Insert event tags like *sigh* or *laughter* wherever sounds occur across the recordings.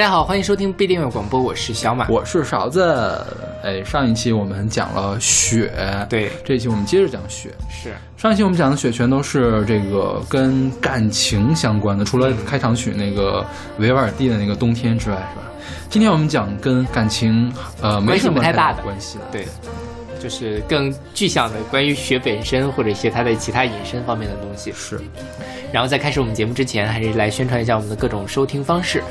大家好，欢迎收听不一定有广播，我是小马，我是勺子。哎，上一期我们讲了雪，对，这一期我们接着讲雪。是。上一期我们讲的雪全都是这个跟感情相关的，除了开场曲那个维瓦尔第的那个冬天之外，是吧？今天我们讲跟感情呃没什么太大的关系了，对，就是更具象的关于雪本身或者一些它的其他引申方面的东西。是。然后在开始我们节目之前，还是来宣传一下我们的各种收听方式。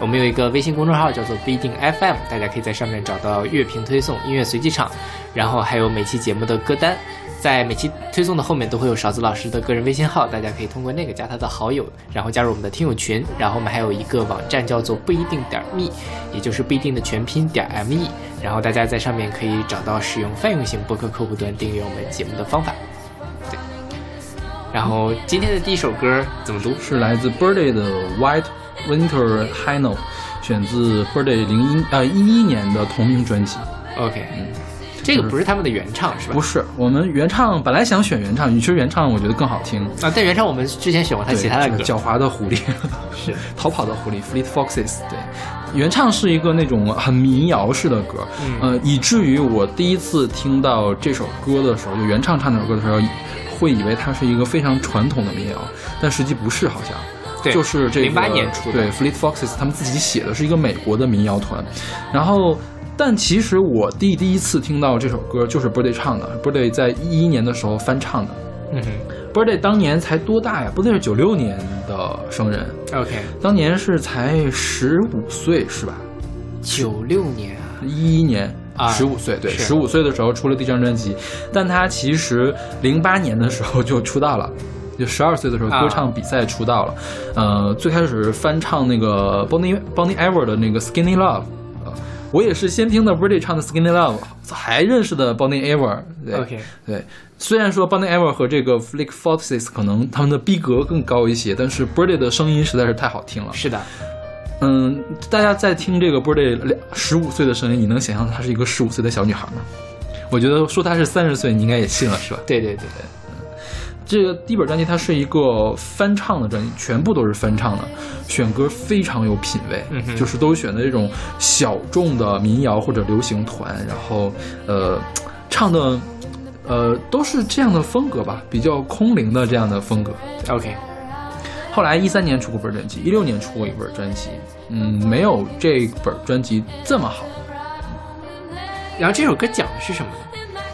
我们有一个微信公众号叫做不一定 FM，大家可以在上面找到乐评推送、音乐随机场，然后还有每期节目的歌单。在每期推送的后面都会有勺子老师的个人微信号，大家可以通过那个加他的好友，然后加入我们的听友群。然后我们还有一个网站叫做不一定点 me，也就是不一定的全拼点 me。然后大家在上面可以找到使用泛用型播客客户端订阅我们节目的方法。对然后今天的第一首歌怎么读？是来自 Birdy 的 White Winter High Note，选自 Birdy 零一呃一一年的同名专辑。OK，嗯，这个不是他们的原唱是吧？不是，我们原唱本来想选原唱，其实原唱我觉得更好听啊。但原唱我们之前选过他其他的歌，狡猾的狐狸 *laughs* 是 *laughs* 逃跑的狐狸 Fleet Foxes。对，原唱是一个那种很民谣式的歌，呃，以至于我第一次听到这首歌的时候，就原唱唱这首歌的时候。会以为它是一个非常传统的民谣，但实际不是，好像，对就是这个零八年出的。对，Fleet Foxes 他们自己写的是一个美国的民谣团，然后，但其实我弟第一次听到这首歌就是 Birdy 唱的，Birdy 在一一年的时候翻唱的。嗯哼，Birdy 当年才多大呀？？Birdy，是九六年的生人。OK，当年是才十五岁是吧？九六年啊，一一年。十五岁，对，十五岁的时候出了第一张专辑，但他其实零八年的时候就出道了，就十二岁的时候歌唱比赛出道了，呃，最开始翻唱那个 Bonnie Bonnie Ever 的那个 Skinny Love，我也是先听的 Birdy 唱的 Skinny Love，还认识的 Bonnie Ever，对，OK，对，虽然说 Bonnie Ever 和这个 Flick Foxes 可能他们的逼格更高一些，但是 Birdy 的声音实在是太好听了，是的。嗯，大家在听这个 Birdy 两十五岁的声音，你能想象她是一个十五岁的小女孩吗？我觉得说她是三十岁，你应该也信了，是吧？对对对对。这个第一本专辑它是一个翻唱的专辑，全部都是翻唱的，选歌非常有品位，就是都选的这种小众的民谣或者流行团，然后呃唱的呃都是这样的风格吧，比较空灵的这样的风格。OK。后来一三年出过本专辑，一六年出过一本专辑，嗯，没有这本专辑这么好。然后这首歌讲的是什么呢？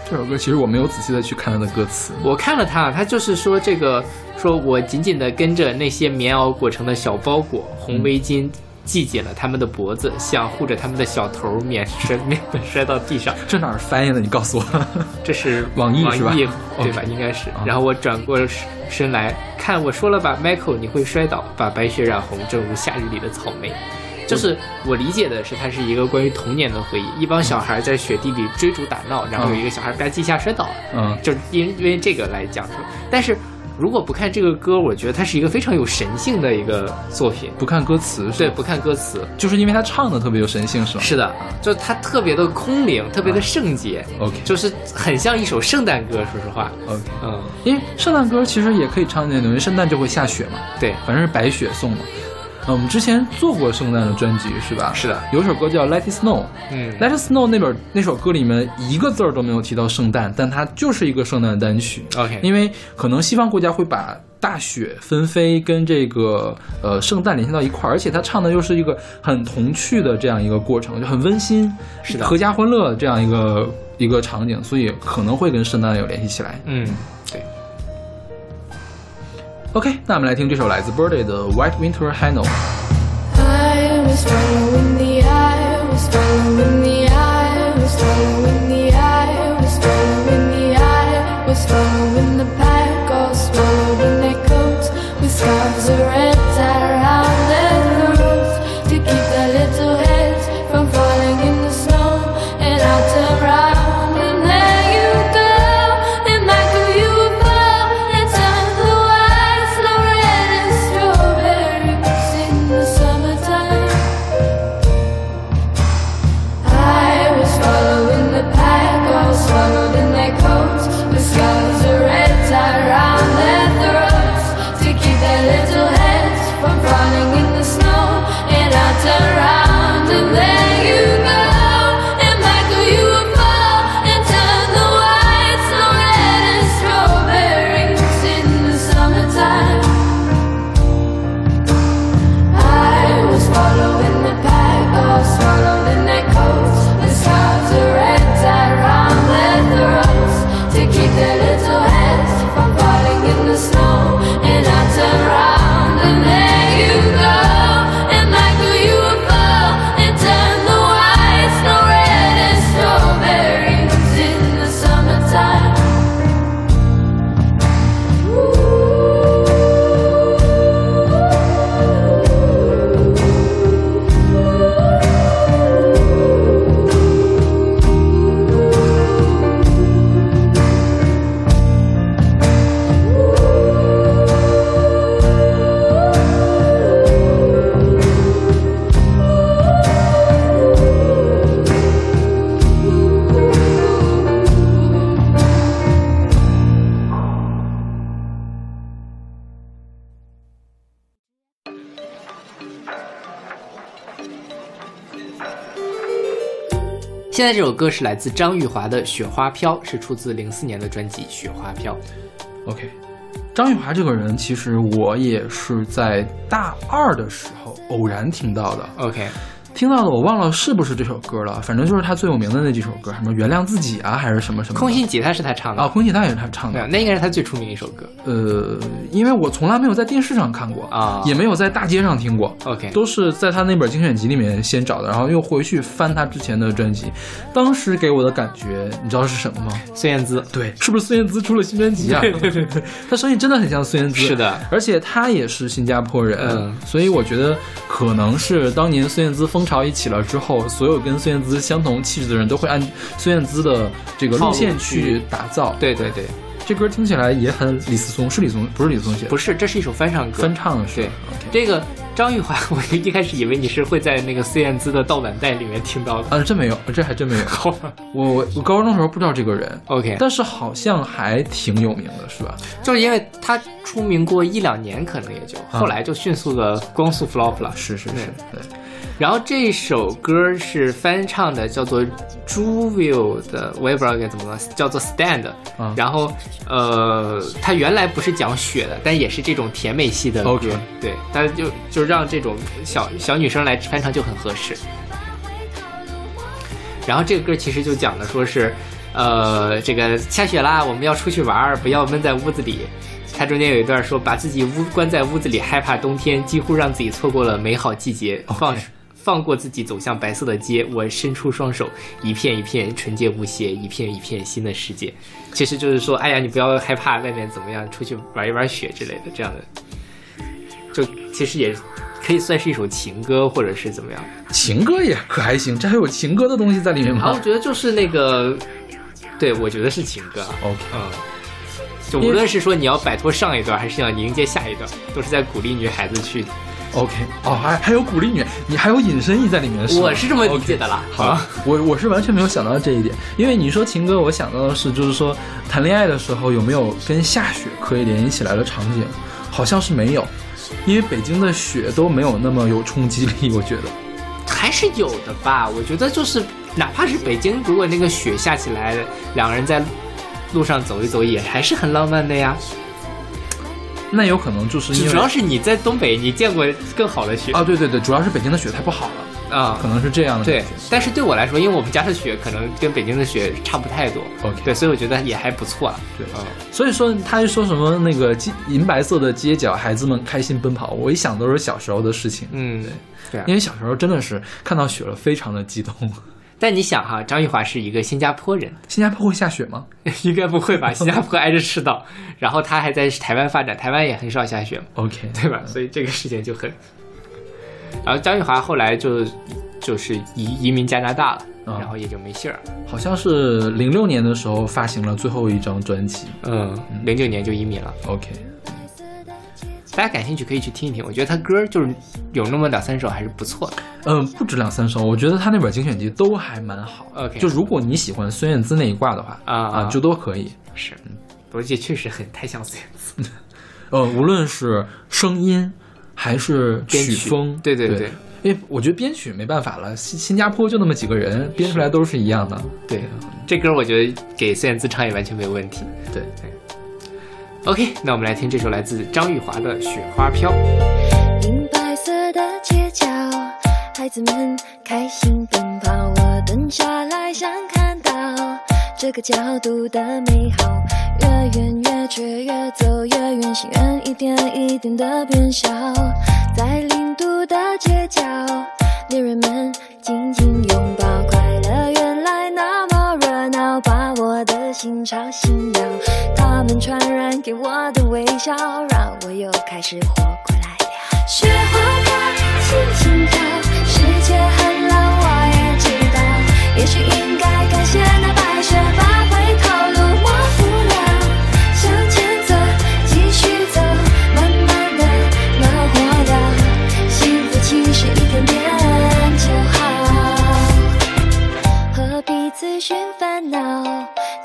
这首歌其实我没有仔细的去看它的歌词，我看了它，它就是说这个，说我紧紧的跟着那些棉袄裹成的小包裹，红围巾。系紧了他们的脖子，想护着他们的小头，免摔 *laughs* 免摔到地上。这哪儿翻译的？你告诉我。*laughs* 这是网易是吧？对吧？应该是。然后我转过身来看，我说了吧，Michael，你会摔倒，把白雪染红，正如夏日里的草莓。就是我理解的是，它是一个关于童年的回忆。一帮小孩在雪地里追逐打闹，然后有一个小孩吧唧一下摔倒了。嗯，就因因为这个来讲述，但是。如果不看这个歌，我觉得它是一个非常有神性的一个作品。不看歌词，对，不看歌词，就是因为他唱的特别有神性，是吗？是的，就它特别的空灵，特别的圣洁。OK，就是很像一首圣诞歌。说实话，OK，嗯，因为圣诞歌其实也可以唱那种，因为圣诞就会下雪嘛。对，反正是白雪送嘛。呃，我们之前做过圣诞的专辑是吧？是的，有首歌叫《Let It Snow》。嗯，《Let It Snow》那本那首歌里面一个字儿都没有提到圣诞，但它就是一个圣诞单曲。OK，因为可能西方国家会把大雪纷飞跟这个呃圣诞联系到一块儿，而且他唱的又是一个很童趣的这样一个过程，就很温馨，是的，合家欢乐这样一个一个场景，所以可能会跟圣诞有联系起来。嗯，对。OK，那我们来听这首来自 Birdy 的《White Winter High 现在这首歌是来自张玉华的《雪花飘》，是出自零四年的专辑《雪花飘》。OK，张玉华这个人，其实我也是在大二的时候偶然听到的。OK，听到的我忘了是不是这首歌了，反正就是他最有名的那几首歌，什么《原谅自己》啊，还是什么什么。空心吉他是他唱的啊，空心吉他也是他唱的。对啊，那应该是他最出名的一首歌呃，因为我从来没有在电视上看过啊也没有在大街上听过。OK，都是在他那本精选集里面先找的，然后又回去翻他之前的专辑。当时给我的感觉，你知道是什么吗？孙燕姿。对，是不是孙燕姿出了新专辑啊？对对对对，*laughs* 他声音真的很像孙燕姿。是的，而且他也是新加坡人，嗯所以我觉得可能是当年孙燕姿风潮一起了之后，所有跟孙燕姿相同气质的人都会按孙燕姿的这个路线去打造。对对对，这歌听起来也很李思松，是李思松，不是李思松写的，不是，这是一首翻唱歌。翻唱的是这个张玉华，我一开始以为你是会在那个孙燕姿的盗版带里面听到的。啊，真没有，这还真没有。好 *laughs* 吧我我我高中的时候不知道这个人，，OK，但是好像还挺有名的，是吧？就是因为他出名过一两年，可能也就啊后来就迅速的光速 flop 了。是是是，对，然后这首歌是翻唱的，叫做 Juvio 的，我也不知道该怎么了，叫做 Stand。啊然后呃，它原来不是讲雪的，但也是这种甜美系的歌 OK 对，但就就让这种小小女生来翻唱就很合适。然后这个歌其实就讲的说是，呃，这个下雪啦，我们要出去玩儿，不要闷在屋子里。它中间有一段说，把自己屋关在屋子里，害怕冬天，几乎让自己错过了美好季节，放放过自己，走向白色的街。我伸出双手，一片一片纯洁无邪，一片一片新的世界。其实就是说，哎呀，你不要害怕外面怎么样，出去玩一玩雪之类的，这样的，就其实也可以算是一首情歌，或者是怎么样。情歌也可还行，这还有情歌的东西在里面然后我觉得就是那个，对我觉得是情歌，？OK，嗯，就无论是说你要摆脱上一段，还是要迎接下一段，都是在鼓励女孩子去。OK，哦，还还有鼓励你，你还有隐身意在里面，是我是这么理解的啦。好，我我是完全没有想到这一点，因为你说情歌，我想到的是就是说谈恋爱的时候有没有跟下雪可以联系起来的场景，好像是没有，因为北京的雪都没有那么有冲击力，我觉得。还是有的吧。我觉得就是哪怕是北京，如果那个雪下起来，两个人在路上走一走，也还是很浪漫的呀。那有可能就是因为主要是你在东北，你见过更好的雪啊，对对对，主要是北京的雪太不好了，啊可能是这样的对。，但是对我来说，因为我们家的雪可能跟北京的雪差不太多 OK 对，所以我觉得也还不错啊。对嗯，所以说他就说什么那个街银白色的街角，孩子们开心奔跑，我一想都是小时候的事情。嗯，对啊因。为小时候真的是看到雪了，非常的激动。但你想哈，张玉华是一个新加坡人，新加坡会下雪吗 *laughs* 应该不会吧？新加坡挨着赤道，然后他还在台湾发展，台湾也很少下雪嘛，？OK，对吧？所以这个事情就很。然后张玉华后来就就是移移民加拿大了，啊然后也就没信儿了。好像是零六年的时候发行了最后一张专辑。嗯，零九年就移民了。OK，大家感兴趣可以去听一听，我觉得他歌就是有那么两三首还是不错的。嗯，不止两三首，我觉得他那本精选集都还蛮好。OK 就如果你喜欢孙燕姿那一挂的话，啊啊，就都可以。是，而且确实很太像孙燕姿。*laughs* 呃，无论是声音还是编曲曲风，对对对对因为我觉得编曲没办法了，新新加坡就那么几个人，编出来都是一样的。对，这歌我觉得给孙燕姿唱也完全没有问题。对，OK，那我们来听这首来自张玉华的《雪花飘》。银白色的街角，孩子们开心奔跑。我蹲下来想看到这个角度的美好，越远越却越走越远，心愿一点一点的变小。在零度的街角，恋人们紧紧拥抱，快乐原来那么热闹，把我的心吵醒了。他们传染给我的微笑，让我又开始活过来了。雪花飘，轻轻飘，世界很冷，我也知道。也许应该感谢那白雪，把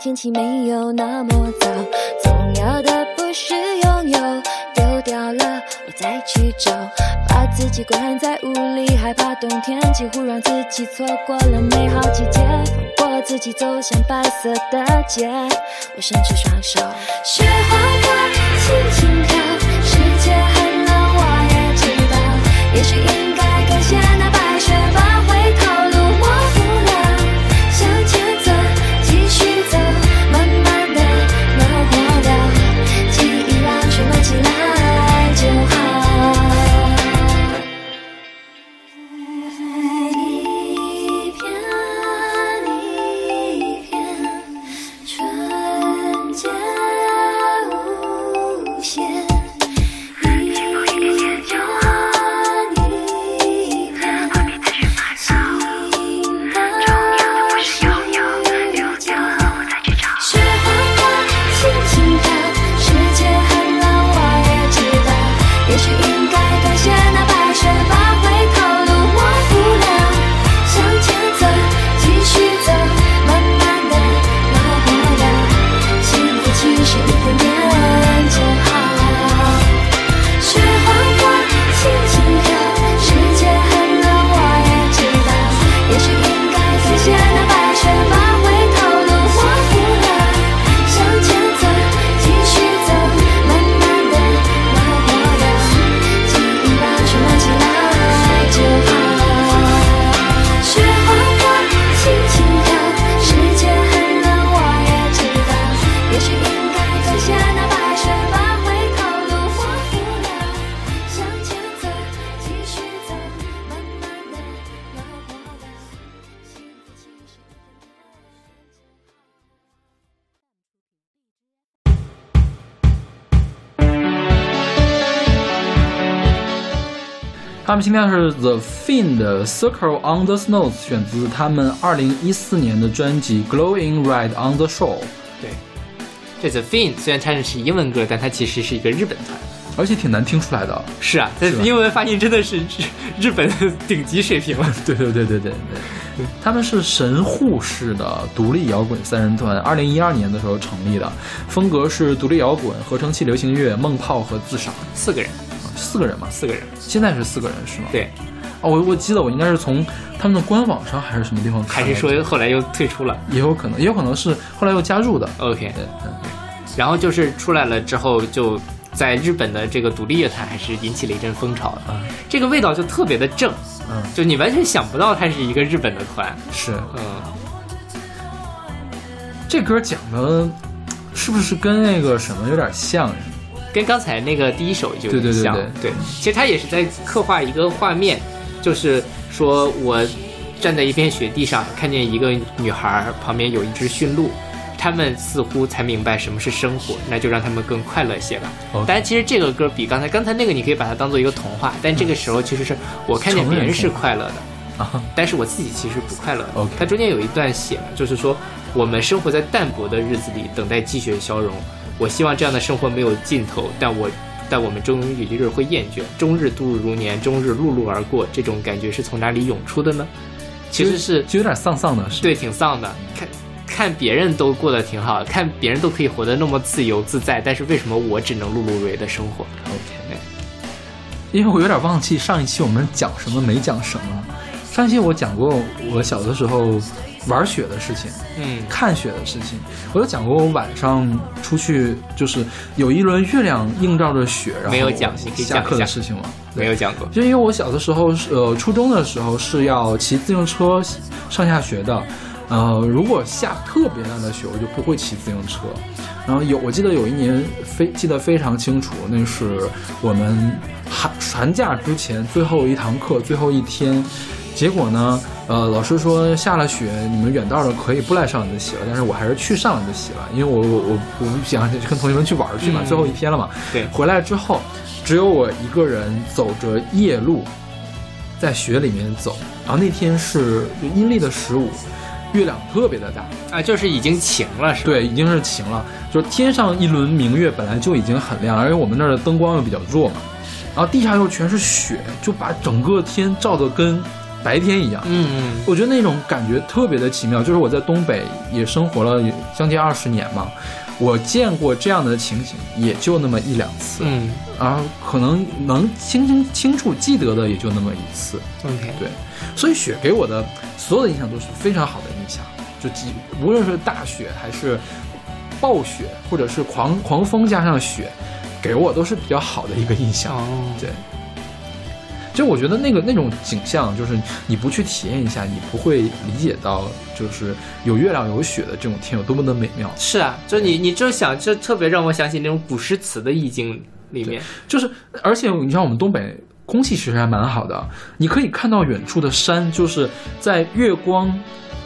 天气没有那么糟，重要的不是拥有，丢掉了我再去找，把自己关在屋里，害怕冬天，几乎让自己错过了美好季节。放过自己，走向白色的街。我伸出双手，雪花花，轻轻飘。世界很冷，我也知道，也许应们今天是 The Fin 的 Circle on the Snow，选自他们二零一四年的专辑 Glowing Red on the Shore，对，这 The Fiend 虽然唱的是英文歌，但它其实是一个日本团。而且挺难听出来的。是啊，它英文发音真的是日 *laughs* 日本的顶级水平了。*laughs* 对对对对对对，他们是神户市的独立摇滚三人团，二零一二年的时候成立的，风格是独立摇滚、合成器流行乐、梦泡和自赏，四个人，四个人嘛，四个人，现在是四个人是吗？对，哦，我我记得我应该是从他们的官网上还是什么地方看，还是说后来又退出了也有可能，也有可能是后来又加入的。？OK，对，嗯然后就是出来了之后，就在日本的这个独立乐坛还是引起了一阵风潮的。嗯这个味道就特别的正，嗯，就你完全想不到它是一个日本的团。是嗯，这歌讲的，是不是跟那个什么有点像？跟刚才那个第一首就有对对对点像。对其实他也是在刻画一个画面，就是说我站在一片雪地上，看见一个女孩旁边有一只驯鹿。他们似乎才明白什么是生活，那就让他们更快乐些吧。但其实这个歌比刚才刚才那个，你可以把它当做一个童话，但这个时候其实是我看见别人是快乐的，啊，但是我自己其实不快乐它中间有一段写了，就是说我们生活在淡薄的日子里，等待积雪消融。我希望这样的生活没有尽头，但我但我们终有一日会厌倦，终日度日如年，终日碌碌而过。这种感觉是从哪里涌出的呢？其实是就有点丧丧的，是对，挺丧的。看看别人都过得挺好，看别人都可以活得那么自由自在，但是为什么我只能碌碌无为的生活？OK，因为我有点忘记上一期我们讲什么没讲什么。上一期我讲过我小的时候玩雪的事情，嗯，看雪的事情。我有讲过我晚上出去就是有一轮月亮映照着雪，然后没有讲下课的事情吗？没有讲过。就因为我小的时候是呃初中的时候是要骑自行车上下学的，呃如果下特别大的雪，我就不会骑自行车。然后有我记得有一年非记得非常清楚，那是我们寒寒假之前最后一堂课最后一天。结果呢？呃，老师说下了雪，你们远道的可以不来上你的习了，但是我还是去上你的习了，因为我我我我不想跟同学们去玩去嘛，嗯最后一天了嘛。对回来之后，只有我一个人走着夜路，在雪里面走。然后那天是阴历的十五，月亮特别的大，啊，就是已经晴了，是吧？对，已经是晴了，就是天上一轮明月本来就已经很亮，而且我们那儿的灯光又比较弱嘛，然后地下又全是雪，就把整个天照得跟白天一样。嗯嗯我觉得那种感觉特别的奇妙，就是我在东北也生活了将近二十年嘛，我见过这样的情形，也就那么一两次，嗯然后可能能清清清楚记得的也就那么一次。，OK，对，所以雪给我的所有的印象都是非常好的印象，就几无论是大雪还是暴雪，或者是狂狂风加上雪，给我都是比较好的一个印象。哦，对，就我觉得那个那种景象，就是你不去体验一下，你不会理解到，就是有月亮有雪的这种天有多么的美妙。是啊，就你你就想，就特别让我想起那种古诗词的意境里面，就是，而且你像我们东北空气其实还蛮好的，你可以看到远处的山，就是在月光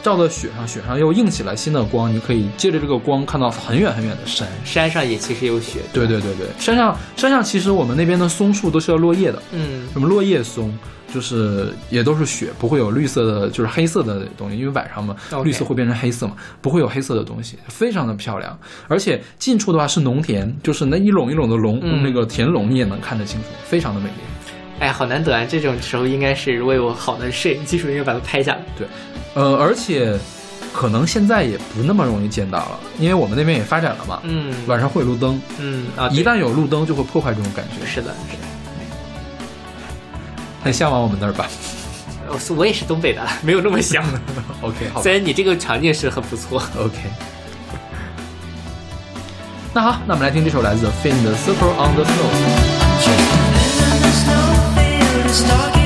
照到雪上，雪上又映起来新的光，你可以借着这个光看到很远很远的山。山上也其实有雪，对对对对，山上山上其实我们那边的松树都是要落叶的，嗯什么落叶松，就是也都是雪，不会有绿色的，就是黑色的东西，因为晚上嘛绿色会变成黑色嘛，不会有黑色的东西，非常的漂亮。而且近处的话是农田，就是那一垄一垄的垄，嗯那个田垄你也能看得清楚，非常的美丽。哎，好难得啊！这种时候应该是如果有好的摄影技术，应该把它拍下来。对，呃，而且可能现在也不那么容易见到了，因为我们那边也发展了嘛，嗯晚上会有路灯，嗯啊，一旦有路灯就会破坏这种感觉。是的，是的，*laughs* 很向往我们那儿吧 *laughs* 我我也是东北的，没有那么想。？*laughs* OK，好虽然你这个场景是很不错。，OK。那好，那我们来听这首来自 Finn 的《Circle on the Snow》。is talking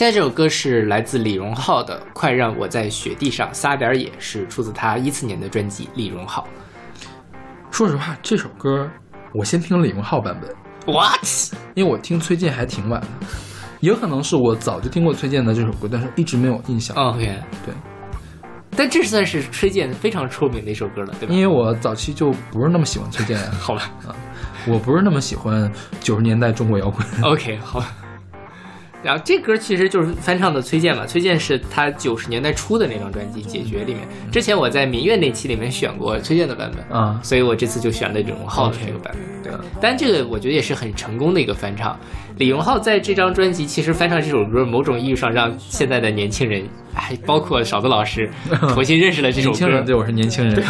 现在这首歌是来自李荣浩的《快让我在雪地上撒点野》，是出自他一四年的专辑《李荣浩说实话，这首歌我先听李荣浩版本，》。What？因为我听崔健还挺晚的，有可能是我早就听过崔健的这首歌，但是一直没有印象。OK，对，但这算是崔健非常出名的一首歌了，对吧？因为我早期就不是那么喜欢崔健，*laughs* 好吧我不是那么喜欢九十年代中国摇滚。，OK，好吧。然后这歌其实就是翻唱的崔健嘛，崔健是他九十年代初的那张专辑《解决》里面。之前我在民乐那期里面选过崔健的版本啊所以我这次就选了李荣浩的这个版本。对，但这个我觉得也是很成功的一个翻唱。李荣浩在这张专辑其实翻唱这首歌，某种意义上让现在的年轻人，哎包括勺子老师，*laughs* 重新认识了这首歌。对我是年轻人。*laughs*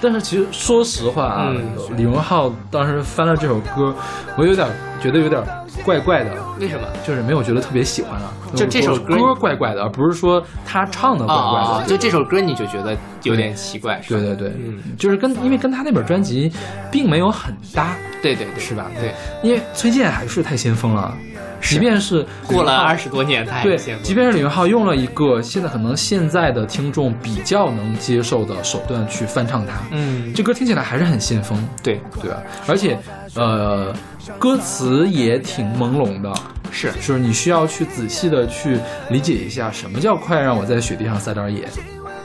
但是其实说实话啊，嗯李荣浩当时翻了这首歌，我有点觉得有点怪怪的，为什么？就是没有觉得特别喜欢啊。就这首歌歌怪怪的，而不是说他唱的怪怪的。啊，就这首歌你就觉得有点奇怪，对对对，嗯，就是跟因为跟他那本专辑并没有很搭，对对对，是吧？对，因为崔健还是太先锋了，即便是过了二十。多年，他还对见，过即便是李荣浩用了一个现在可能现在的听众比较能接受的手段去翻唱它，嗯，这歌听起来还是很先锋，对，对吧？而且，呃，歌词也挺朦胧的，是就是你需要去仔细的去理解一下什么叫快让我在雪地上撒点野。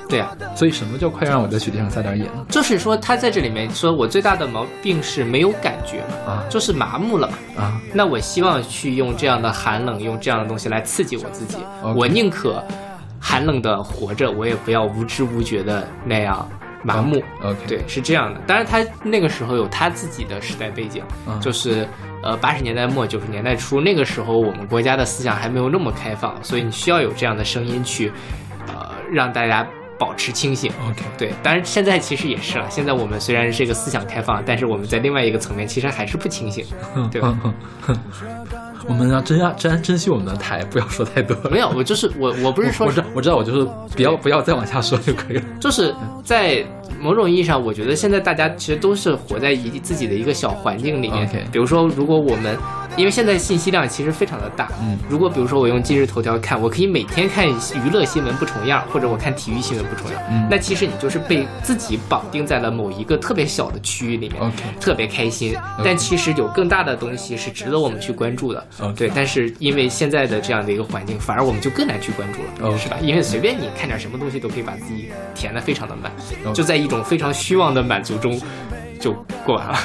对啊，所以什么叫快让我在雪地上撒点野呢？就是说他在这里面说我最大的毛病是没有感觉嘛，啊就是麻木了嘛。啊，那我希望去用这样的寒冷，用这样的东西来刺激我自己。我宁可寒冷的活着，我也不要无知无觉的那样麻木。OK，对，是这样的。当然，他那个时候有他自己的时代背景，嗯就是呃八十年代末九十年代初，那个时候我们国家的思想还没有那么开放，所以你需要有这样的声音去，呃，让大家保持清醒。OK，对，当然现在其实也是了。现在我们虽然是一个思想开放，但是我们在另外一个层面其实还是不清醒，对吧？*laughs* 我们要珍要珍珍惜我们的台，不要说太多。没有，我就是我，我不是说我知道，我知道，我就是不要不要再往下说就可以了。*laughs* 就是在某种意义上，我觉得现在大家其实都是活在一自己的一个小环境里面。比如说，如果我们因为现在信息量其实非常的大，嗯，如果比如说我用今日头条看，我可以每天看娱乐新闻不重样，或者我看体育新闻不重样，嗯那其实你就是被自己绑定在了某一个特别小的区域里面特别开心。但其实有更大的东西是值得我们去关注的。OK 对，但是因为现在的这样的一个环境，反而我们就更难去关注了是吧？因为随便你看点什么东西都可以把自己填的非常的满就在一种非常虚妄的满足中就过完了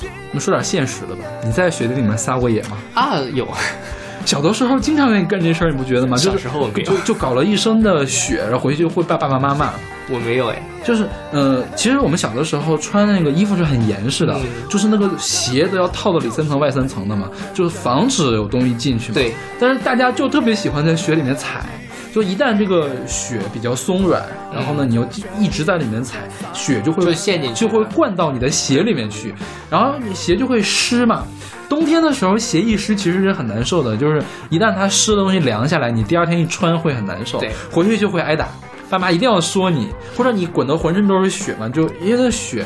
我们说点现实的吧。你在雪地里面撒过野吗？啊。有，*laughs* 小的时候经常愿意干这事儿，你不觉得吗？小时候就就搞了一身的雪，然后回去就会爸爸妈妈骂。我没有哎，就是呃，其实我们小的时候穿那个衣服是很严实的，嗯。就是那个鞋都要套到里三层外三层的嘛，就是防止有东西进去嘛。对，但是大家就特别喜欢在雪里面踩，就一旦这个雪比较松软，然后呢，你又一直在里面踩，雪就会就陷进去就会灌到你的鞋里面去，然后你鞋就会湿嘛。冬天的时候，鞋一湿其实是很难受的，就是一旦它湿的东西凉下来，你第二天一穿会很难受对，回去就会挨打，爸妈一定要说你，或者你滚得浑身都是血嘛，就因为那雪。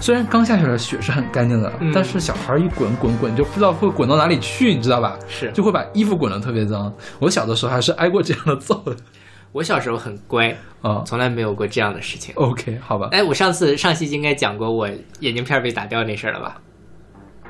虽然刚下雪的雪是很干净的，嗯但是小孩一滚滚滚就不知道会滚到哪里去，你知道吧？是就会把衣服滚得特别脏。我小的时候还是挨过这样的揍的我小时候很乖，啊。从来没有过这样的事情。OK，好吧，哎，我上次上期应该讲过我眼镜片被打掉那事儿了吧？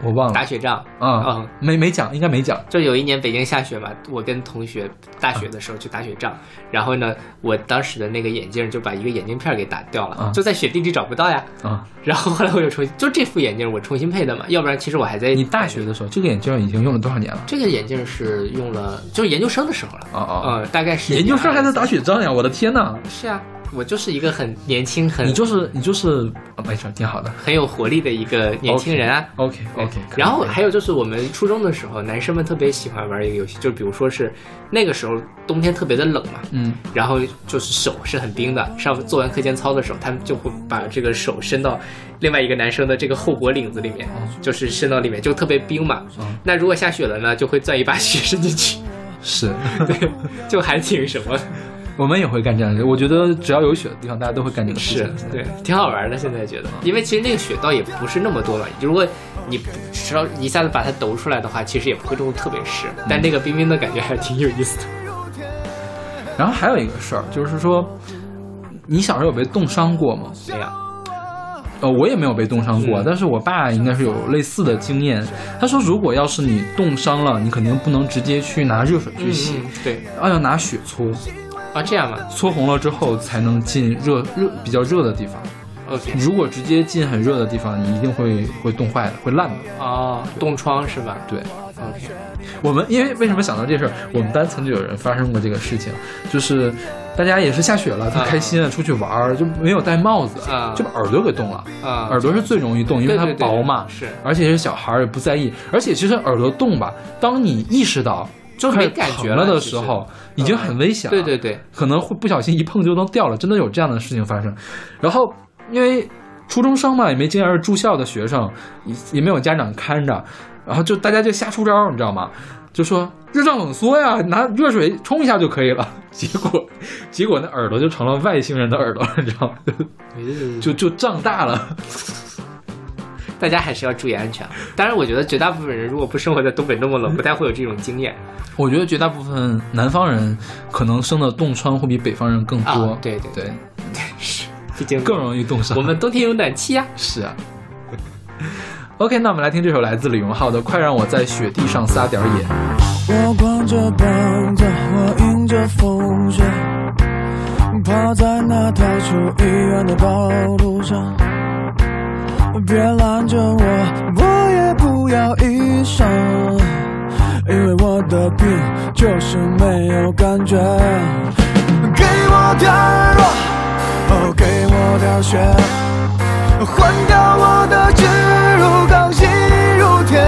我忘了打雪仗啊嗯，没没讲，应该没讲。就有一年北京下雪嘛，我跟同学大学的时候去打雪仗，然后呢，我当时的那个眼镜就把一个眼镜片给打掉了，啊就在雪地里找不到呀。啊，然后后来我又重新，就这副眼镜我重新配的嘛，要不然其实我还在你大学的时候，这个眼镜已经用了多少年了？这个眼镜是用了，就是研究生的时候了，哦哦！嗯，大概是研究生还在打雪仗呀！我的天呐，是啊，我就是一个很年轻、很你就是你就是，啊没事，挺好的。很有活力的一个年轻人啊。OK OK，然后还有就是我们初中的时候，男生们特别喜欢玩一个游戏，就比如说是那个时候冬天特别的冷嘛，嗯。然后就是手是很冰的，上做完课间操的时候，他们就会把这个手伸到另外一个男生的这个后脖领子里面，就是伸到里面，就特别冰嘛。嗯那如果下雪了呢，就会攥一把雪伸进去，是，*laughs* 对，就还挺什么，我们也会干这样的事。我觉得只要有雪的地方，大家都会干这个事是情。对，挺好玩的。现在觉得，因为其实那个雪倒也不是那么多嘛，如果你只要一下子把它抖出来的话，其实也不会弄得特别湿，但那个冰冰的感觉还挺有意思的。*laughs* 然后还有一个事儿，就是说，你小时候有被冻伤过吗？没有，呃，我也没有被冻伤过，嗯但是我爸应该是有类似的经验。他说，如果要是你冻伤了，你肯定不能直接去拿热水去洗，嗯，对，啊，要拿雪搓。啊，这样吗搓红了之后才能进热热比较热的地方。？OK，如果直接进很热的地方，你一定会会冻坏的，会烂的。哦，冻疮是吧对，？OK，我们因为为什么想到这事儿？我们班曾经有人发生过这个事情，就是大家也是下雪了，特开心啊，出去玩儿就没有戴帽子，啊就把耳朵给冻了。啊，耳朵是最容易冻，因为它薄嘛，是而且是小孩儿也不在意，而且其实耳朵冻吧，当你意识到就是没感觉了的时候，已经很危险了。对对对，可能会不小心一碰就能掉了，真的有这样的事情发生。然后因为初中生嘛，也没经验，是住校的学生，也也没有家长看着，然后就大家就瞎出招，你知道吗？就说热胀冷缩呀，拿热水冲一下就可以了。*laughs* 结果，结果那耳朵就成了外星人的耳朵，你知道吗？*laughs* 就就胀大了。大家还是要注意安全。当然，我觉得绝大部分人如果不生活在东北那么冷，不太会有这种经验 *laughs* 我觉得绝大部分南方人可能生的冻疮会比北方人更多，啊。对对对，*laughs* 是，毕竟更容易冻伤。我们冬天有暖气呀。是啊。OK，那我们来听这首来自李荣浩的《快让我在雪地上撒点儿野》。我光着膀子，我迎着风雪，趴在那条出医院的道路上。别拦着我，我也不要医生，因为我的病就是没有感觉。给我点儿热，哦，给我点儿血，换掉我的植入钢心如铁。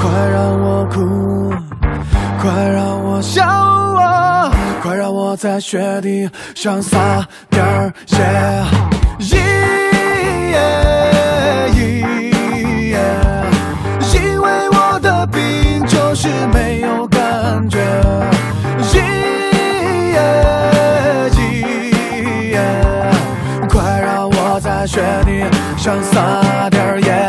快让我哭，快让我笑啊，快让我在雪地上撒点儿野。耶耶因为我的病就是没有感觉。耶耶快让我在雪地上撒点儿野。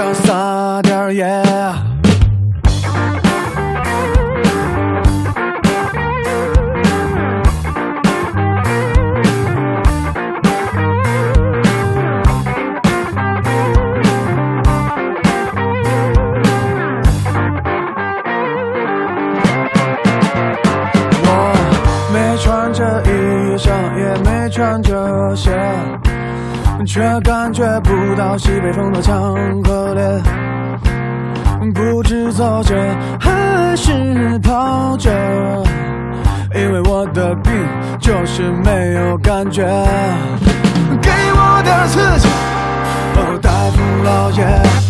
上撒点儿野。我没穿着衣裳，也没穿着鞋，却西北风的强和烈。不知走着还是跑着，因为我的病就是没有感觉。给我点刺激，哦，大夫老爷。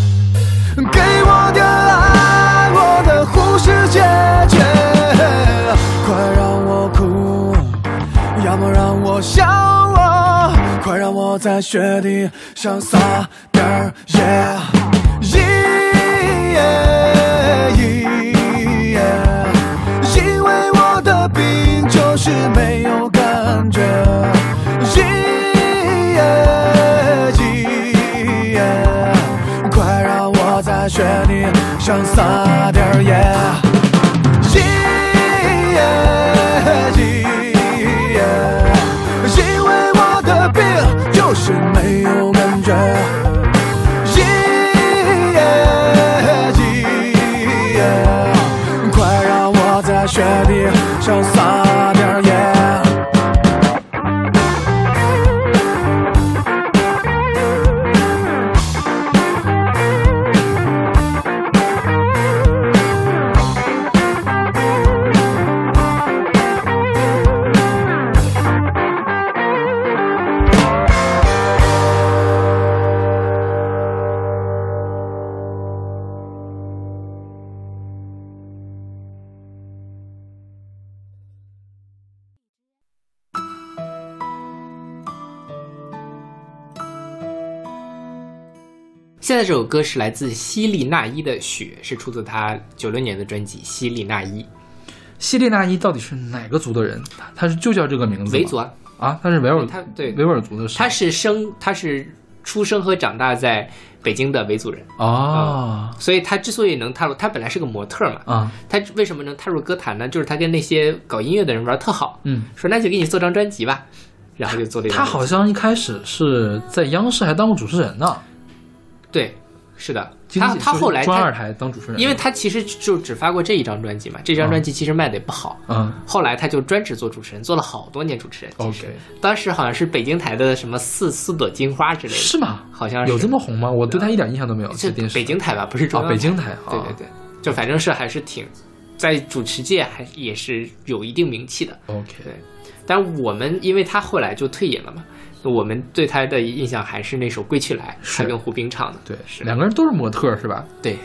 在雪地上撒点儿野。因为我的病就是没有感觉。耶快让我在雪地上撒点儿野。地这首歌是来自希利娜依的《雪》，是出自他九六年的专辑《希利娜依》。希利娜依到底是哪个族的人？他他是就叫这个名字？维族啊，啊，他是维吾尔，他对维吾尔族的是。他是生，他是出生和长大在北京的维族人，哦所以他之所以能踏入，他本来是个模特嘛，啊他为什么能踏入歌坛呢？就是他跟那些搞音乐的人玩特好，嗯，说那就给你做张专辑吧，然后就做了一张他。好像一开始是在央视还当过主持人呢，对，是的，他他后来他专二台当主持人，因为他其实就只发过这一张专辑嘛，这张专辑其实卖的也不好。嗯后来他就专职做主持人，做了好多年主持人。OK 当时好像是北京台的什么四四朵金花之类的，是吗？好像是有这么红吗？我对他一点印象都没有。是北京台吧，不是中啊，央北京台，啊对对对，就反正是还是挺在主持界还也是有一定名气的。，OK，对，但我们因为他后来就退隐了嘛，我们对他的印象还是那首《归去来》，是他跟胡兵唱的。对，是两个人都是模特是吧？对，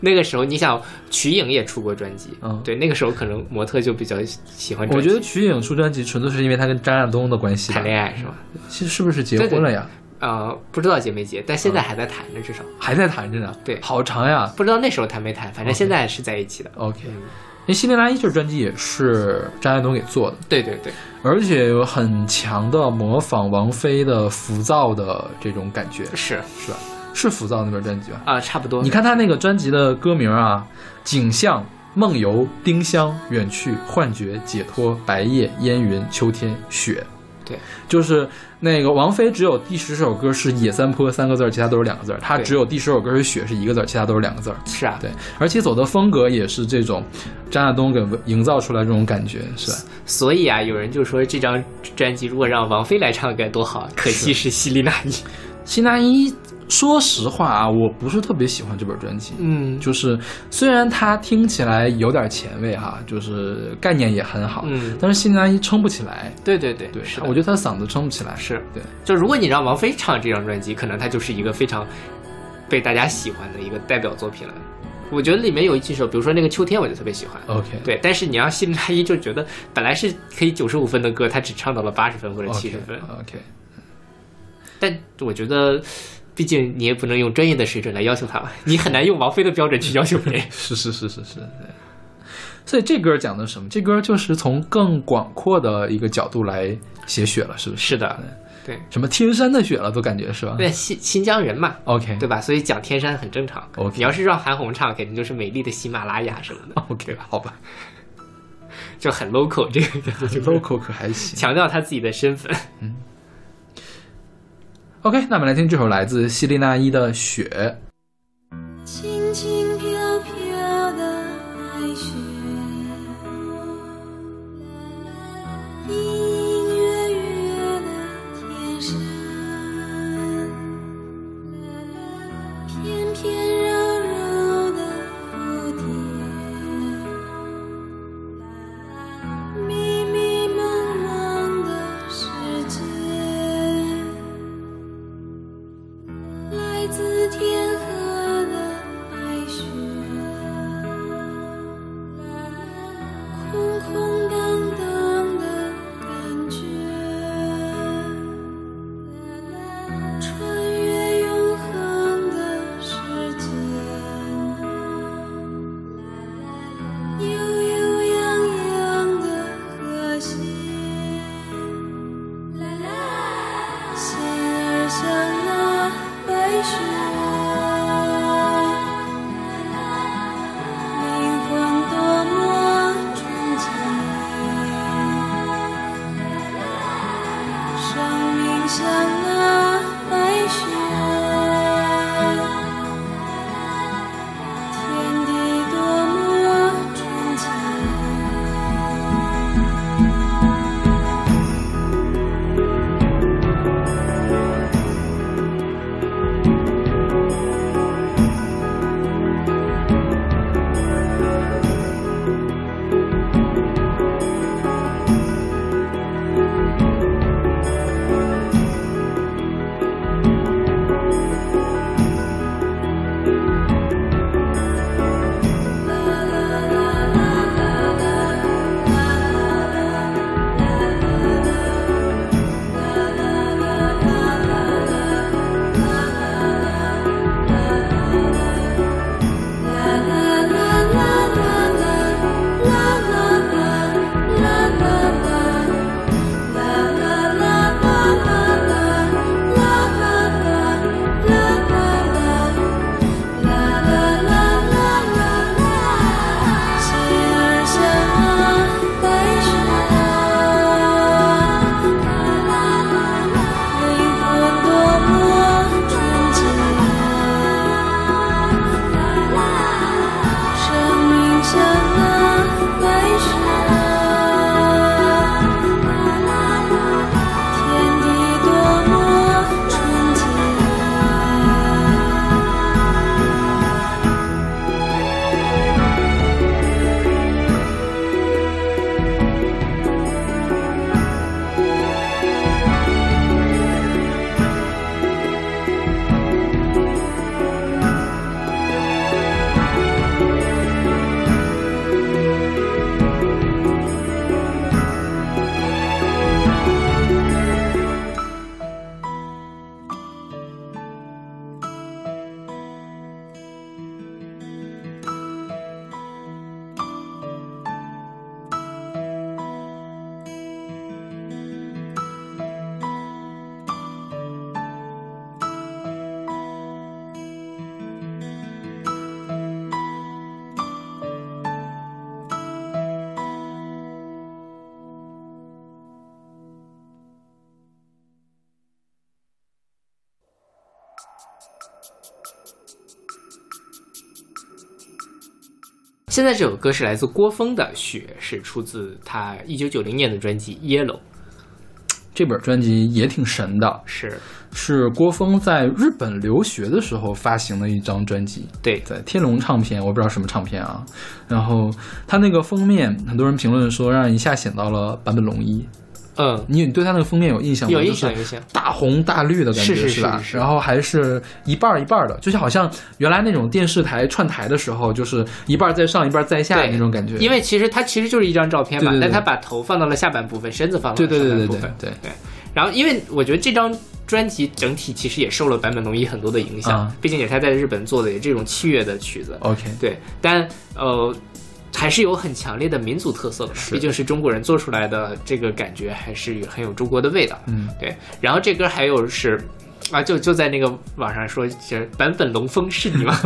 那个时候你想瞿颖也出过专辑，嗯对，那个时候可能模特就比较喜欢。我觉得瞿颖出专辑纯粹是因为他跟张亚东的关系谈恋爱是吧？其实是不是结婚了呀？呃，不知道结没结，但现在还在谈着，至少还在谈着呢。对好长呀。不知道那时候谈没谈，反正现在是在一起的。OK，因为《希林拉伊》这专辑也是张爱东给做的，对对对，而且有很强的模仿王菲的浮躁的这种感觉，是是吧？是浮躁那本专辑吧？啊、差不多。你看他那个专辑的歌名啊，景象、梦游、丁香、远去、幻觉、解脱、白夜、烟云、秋天、雪，对，就是那个王菲只有第十首歌是野三坡三个字儿，其他都是两个字儿；她只有第十首歌是雪是一个字儿，其他都是两个字儿。是啊，对，而且走的风格也是这种张亚东给营造出来这种感觉，是吧？所以啊，有人就说这张专辑如果让王菲来唱该多好，可惜是希利娜依。希娜伊，说实话啊，我不是特别喜欢这本专辑。嗯就是虽然它听起来有点前卫哈，就是概念也很好，嗯，但是希那伊撑不起来。对对对对，是我觉得他嗓子撑不起来。是对，就如果你让王菲唱这张专辑，可能她就是一个非常被大家喜欢的一个代表作品了。我觉得里面有几首，比如说那个《秋天》，我就特别喜欢。OK，对，但是你让希利娜伊就觉得本来是可以九十五分的歌，他只唱到了八十分或者七十分。OK，但我觉得，毕竟你也不能用专业的水准来要求他吧，你很难用王菲的标准去要求别人。*laughs* 是是是是是。所以这歌讲的什么？这歌就是从更广阔的一个角度来写雪了，是不是？是的，对什么天山的雪了，都感觉是吧？对，新新疆人嘛，，OK，对吧？所以讲天山很正常。OK 你要是让韩红唱，肯定就是美丽的喜马拉雅什么的，，*laughs* OK，好吧就很 local 这个就是，local 可还行。强调他自己的身份。OK，那我们来听这首来自希利娜伊的《雪》。现在这首歌是来自郭峰的《雪》，是出自他一九九零年的专辑《Yellow》。这本专辑也挺神的，是是郭峰在日本留学的时候发行的一张专辑，对，在天龙唱片，我不知道什么唱片啊。然后他那个封面，很多人评论说让人一下想到了坂本龙一。嗯，你你对他那个封面有印象吗？有印象，有印象。大红大绿的感觉是是吧？然后还是一半儿一半儿的，就像好像原来那种电视台串台的时候，就是一半儿在上一半儿在下那种感觉。因为其实它其实就是一张照片嘛，对对对但他把头放到了下半部分，身子放到了对对对对上半部分。对对对。然后，因为我觉得这张专辑整体其实也受了坂本龙一很多的影响，啊毕竟也是他在日本做的也这种器乐的曲子。OK，对，但呃，还是有很强烈的民族特色的毕竟是中国人做出来的，这个感觉还是很有中国的味道。嗯，对。然后这歌还有是啊，就就在那个网上说，其实版本龙峰是你吗？*laughs*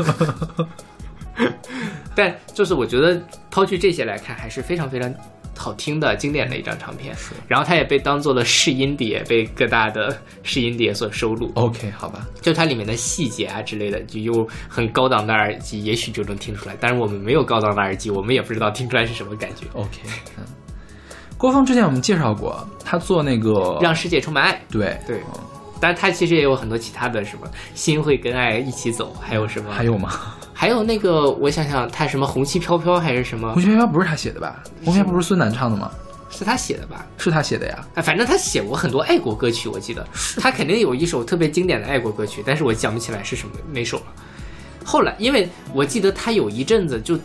*laughs* 但就是我觉得抛去这些来看，还是非常非常好听的经典的一张唱片。然后它也被当做了试音碟，被各大的试音碟所收录。OK，好吧，就它里面的细节啊之类的，就用很高档的耳机，也许就能听出来。但是我们没有高档的耳机，我们也不知道听出来是什么感觉。OK，嗯，郭峰之前我们介绍过，他做那个让世界充满爱，对对。但是他其实也有很多其他的什么心会跟爱一起走，还有什么？还有吗？还有那个，我想想，他什么红旗飘飘还是什么红？旗飘飘不是他写的吧？红旗飘飘不是孙楠唱的吗？是他写的吧？是他写的呀。哎，反正他写过很多爱国歌曲，我记得他肯定有一首特别经典的爱国歌曲，但是我想不起来是什么哪首了。后来，因为我记得他有一阵子就，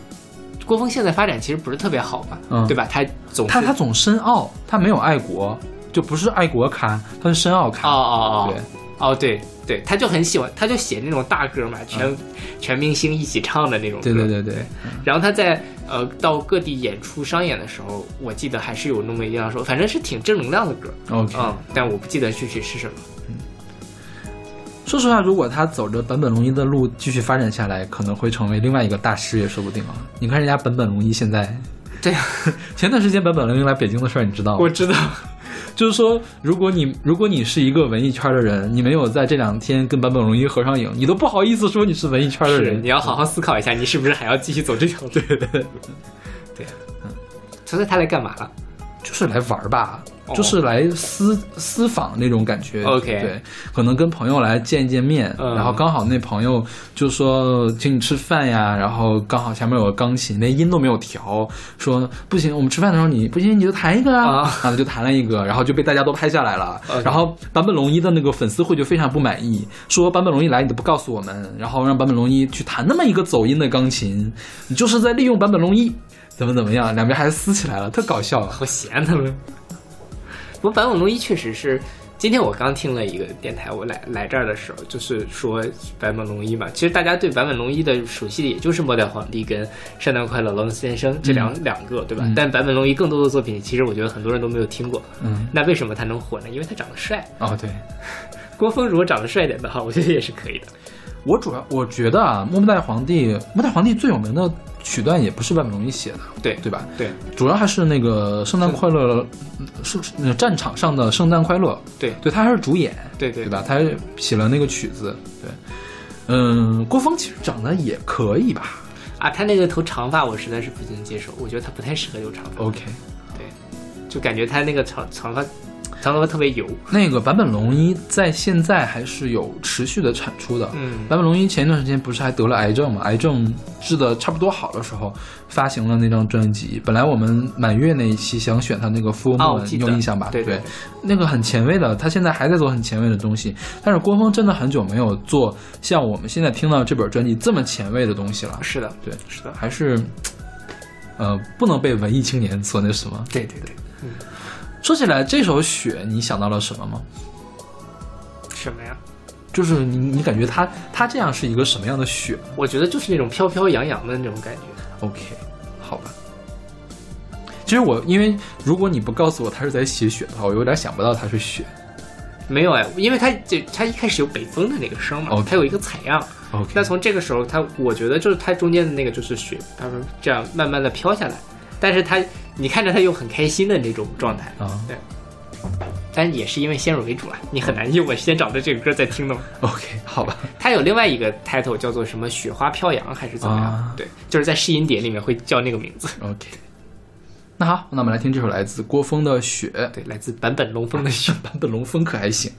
郭峰现在发展其实不是特别好嘛，嗯对吧？他总他他总深奥，他没有爱国，就不是爱国咖，他是深奥咖。哦哦哦，对，哦对对，他就很喜欢，他就写那种大歌嘛，全、全明星一起唱的那种歌。嗯对对对对，然后他在呃到各地演出商演的时候，我记得还是有那么一两首，反正是挺正能量的歌，OK。嗯，但我不记得具体是什么。说实话，如果他走着本本龙一的路继续发展下来，可能会成为另外一个大师也说不定啊。你看人家本本龙一现在，对啊，前段时间本本龙一来北京的事儿，你知道吗？我知道，就是说，如果你如果你是一个文艺圈的人，你没有在这两天跟坂本龙一合上影，你都不好意思说你是文艺圈的人。你要好好思考一下，你是不是还要继续走这条路？对对对，对，嗯，所以他来干嘛了？就是来玩儿吧，哦就是来私私访那种感觉。OK 对，可能跟朋友来见一见面，嗯然后刚好那朋友就说请你吃饭呀，然后刚好前面有个钢琴，连音都没有调，说不行，我们吃饭的时候你不行你就弹一个啊，啊然后就弹了一个，然后就被大家都拍下来了。然后坂本龙一的那个粉丝会就非常不满意，说坂本龙一来你都不告诉我们，然后让坂本龙一去弹那么一个走音的钢琴，你就是在利用坂本龙一。怎么怎么样，两边还撕起来了，特搞笑。好闲他们。不过坂本龙一确实是，今天我刚听了一个电台，我来来这儿的时候，就是说坂本龙一嘛。其实大家对坂本龙一的熟悉的也就是《末代皇帝》跟《圣诞快乐，劳伦斯先生》这两、两个，对吧？嗯但坂本龙一更多的作品，其实我觉得很多人都没有听过。嗯，那为什么他能火呢？因为他长得帅。哦对，郭峰如果长得帅一点的话，我觉得也是可以的。我主要我觉得啊，《末代皇帝》《末代皇帝》最有名的曲段也不是万本龙一写的，对对吧？对主要还是那个《圣诞快乐》是那个战场上的《圣诞快乐》，对对他还是主演，对对对吧？他还写了那个曲子，对，嗯，郭峰其实长得也可以吧啊，他那个头长发我实在是不能接受，我觉得他不太适合留长发。，OK。对，就感觉他那个长长发，长头发特别油。那个坂本龙一在现在还是有持续的产出的。嗯坂本龙一前一段时间不是还得了癌症嘛？癌症治的差不多好的时候，发行了那张专辑。本来我们满月那一期想选他那个《得你有印象吧？对那个很前卫的，他现在还在做很前卫的东西。但是郭峰真的很久没有做像我们现在听到这本专辑这么前卫的东西了。是的，对，是的，还是呃不能被文艺青年所那什么。对对对，说起来，这首《雪》你想到了什么吗？什么呀？就是你，你感觉它它这样是一个什么样的雪我觉得就是那种飘飘扬扬的那种感觉。？OK，好吧。其实我因为如果你不告诉我他是在写雪的话，我有点想不到它是雪。没有哎，因为它这它一开始有北风的那个声嘛 OK 它有一个采样。OK，那从这个时候，它我觉得就是它中间的那个就是雪，它说这样慢慢的飘下来，但是它你看着他又很开心的那种状态。啊，对，但也是因为先入为主啊，你很难用我先找到这个歌再听的嘛。OK，好吧，它有另外一个 title 叫做什么“雪花飘扬”还是怎么样？啊对，就是在试音碟里面会叫那个名字。OK。那好，那我们来听这首来自郭峰的《雪》。对，来自坂本龙峰的雪。*laughs* 坂本龙峰可还行。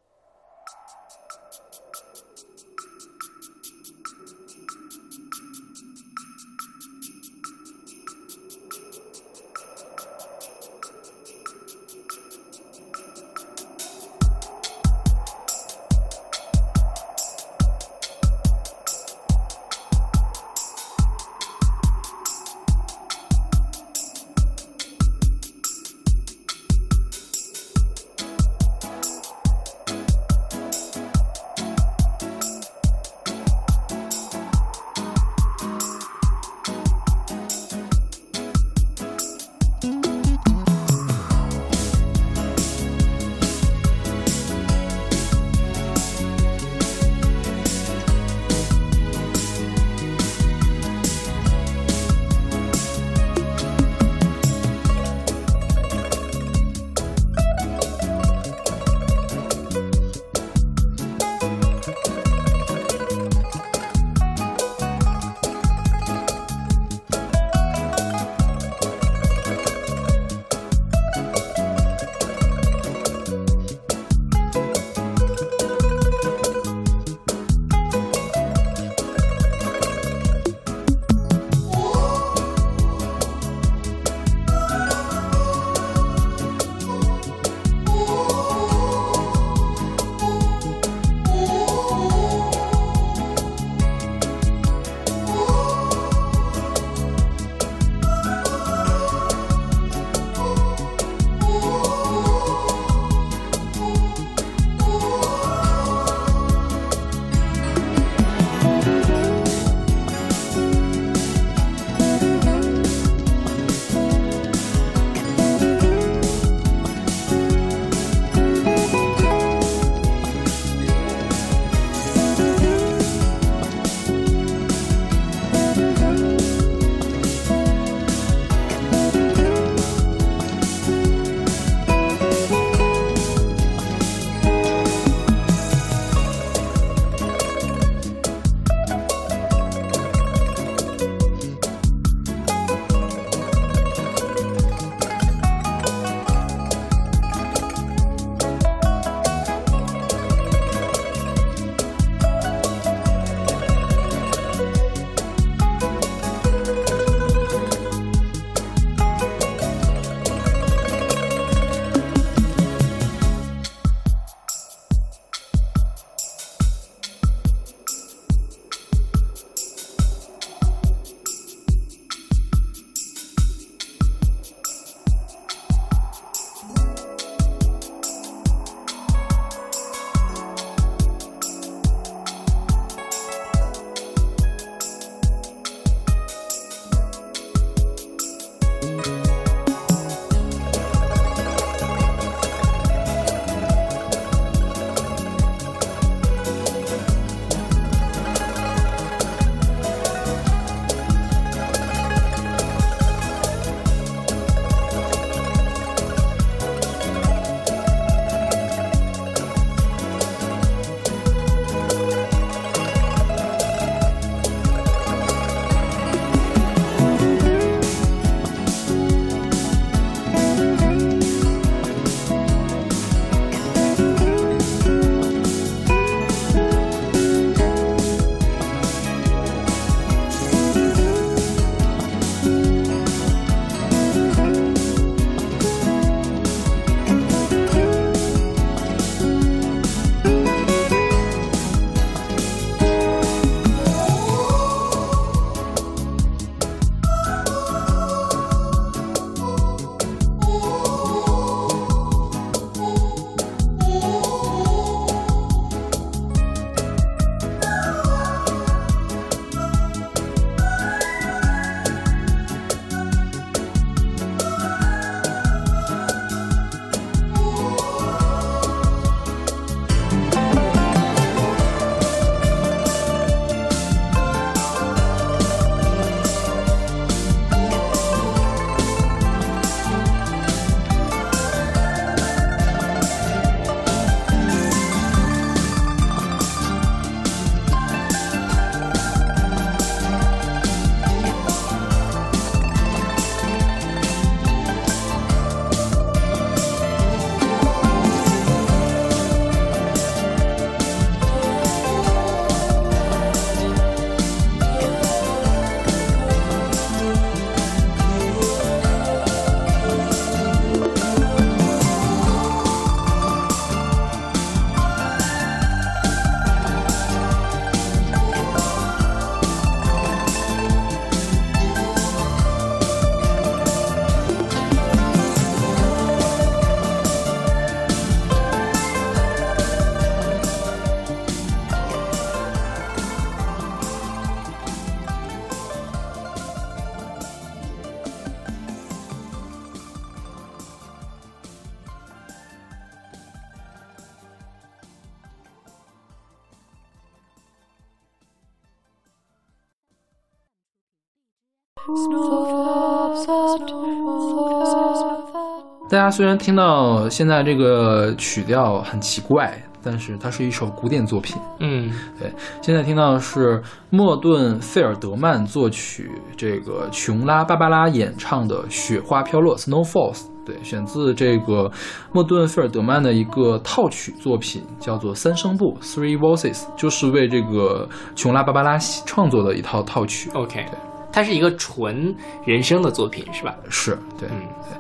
虽然听到现在这个曲调很奇怪，但是它是一首古典作品。嗯对，现在听到的是莫顿·费尔德曼作曲，这个琼拉·芭芭拉演唱的《雪花飘落》（Snow Falls）。对，选自这个莫顿·费尔德曼的一个套曲作品，叫做三声部 （Three Voices），就是为这个琼拉·芭芭拉创作的一套套曲。，OK，它是一个纯人声的作品是吧？是对，嗯对。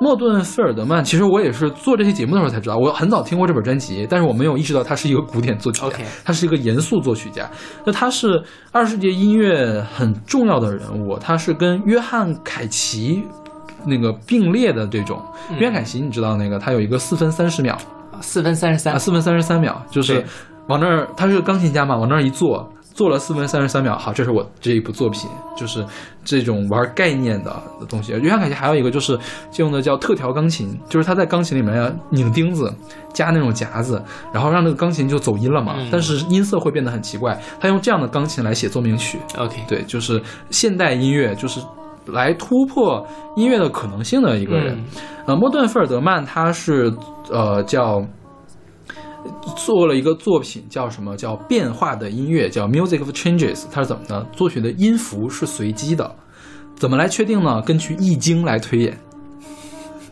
莫顿·费尔德曼，其实我也是做这期节目的时候才知道，我很早听过这本专辑，但是我没有意识到他是一个古典作曲家他是一个严肃作曲家。那他是二十世纪音乐很重要的人物，他是跟约翰凯奇那个并列的这种。嗯约翰凯奇，你知道那个他有一个四分三十秒四分三十三啊，，四分三十三秒，就是往那儿，他是钢琴家嘛，往那儿一坐。做了四分三十三秒，好，这是我这一部作品，就是这种玩概念的的东西。约翰凯奇还有一个就是用的叫特调钢琴，就是他在钢琴里面要拧钉子，加那种夹子，然后让那个钢琴就走音了嘛，嗯但是音色会变得很奇怪。他用这样的钢琴来写奏鸣曲，OK，对，就是现代音乐，就是来突破音乐的可能性的一个人。嗯呃，莫顿·费尔德曼他是呃叫做了一个作品叫什么叫变化的音乐，叫 Music of Changes。它是怎么呢？作曲的音符是随机的，怎么来确定呢？根据易经来推演。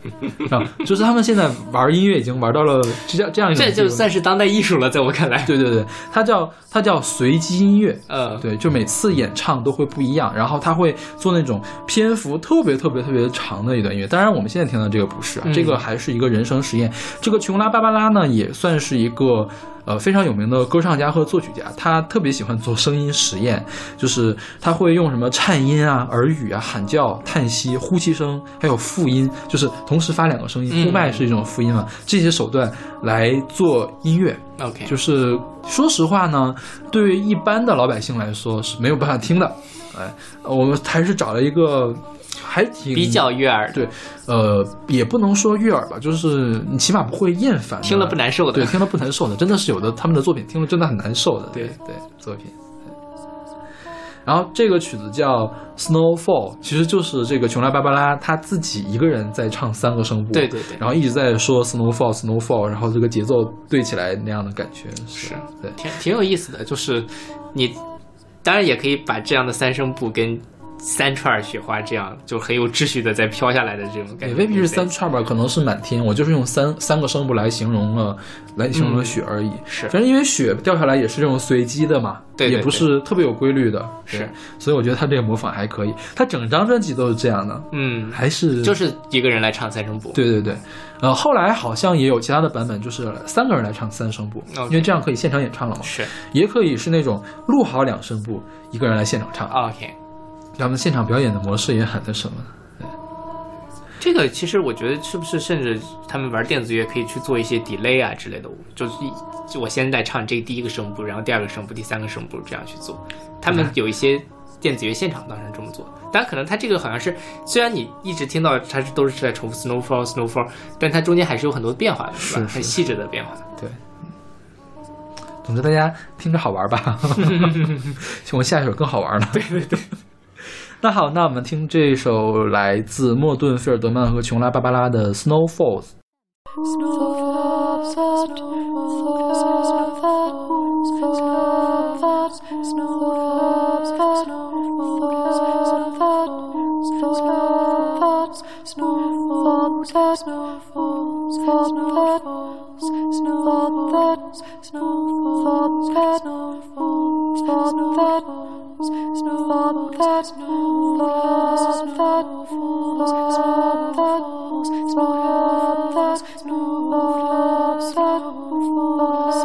*laughs* 啊，就是他们现在玩音乐已经玩到了这样这样一种这就算是当代艺术了，在我看来。对对对，它叫它叫随机音乐。呃，对，就每次演唱都会不一样，然后他会做那种篇幅特别特别特别长的一段音乐。当然，我们现在听到这个不是啊，嗯这个还是一个人声实验。这个琼拉·芭芭拉呢，也算是一个呃非常有名的歌唱家和作曲家，他特别喜欢做声音实验，就是他会用什么颤音啊、耳语啊、喊叫、叹息、呼吸声，还有复音，就是同时发两个声音，嗯呼麦是一种复音嘛，这些手段来做音乐。OK，就是说实话呢，对于一般的老百姓来说是没有办法听的。哎，我们还是找了一个还挺比较悦耳的，对，呃，也不能说悦耳吧，就是你起码不会厌烦，听了不难受的。对，听了不难受的，真的是有的他们的作品听了真的很难受的，对对。作品。然后这个曲子叫《Snowfall》，其实就是这个琼拉芭芭拉她自己一个人在唱三个声部，对对对。然后一直在说 Snowfall Snowfall，然后这个节奏对起来那样的感觉是对，挺挺有意思的，就是你当然也可以把这样的三声部跟三串雪花这样就很有秩序的在飘下来的这种感觉，也未必是三串吧，可能是满天。我就是用三三个声部来形容了，来形容了雪而已。是反正因为雪掉下来也是这种随机的嘛，对对也不是特别有规律的，是。所以我觉得他这个模仿还可以，他整张专辑都是这样的，嗯，还是就是一个人来唱三声部，对对对。呃，后来好像也有其他的版本，就是三个人来唱三声部因为这样可以现场演唱了嘛。是也可以是那种录好两声部，一个人来现场唱。OK。咱们现场表演的模式也很那什么。这个其实我觉得是不是甚至他们玩电子乐可以去做一些 delay 啊之类的，就是一就我现在唱这第一个声部，然后第二个声部、第三个声部这样去做。他们有一些电子乐现场当然这么做，当然可能他这个好像是虽然你一直听到它是都是在重复 snowfall snowfall，但它中间还是有很多变化的，是吧？很细致的变化。对，总之大家听着好玩吧。*laughs* *laughs* 我们下一首更好玩了。对对对。那好，那我们听这首来自莫顿·菲尔德曼和琼拉·芭芭拉的《Snow Falls》。snowfalls, snowfalls, snowfalls, snowfalls, snowfalls, snowfalls, snowfalls, snowfalls, snowfalls, snowfalls, snowfalls, snowfalls,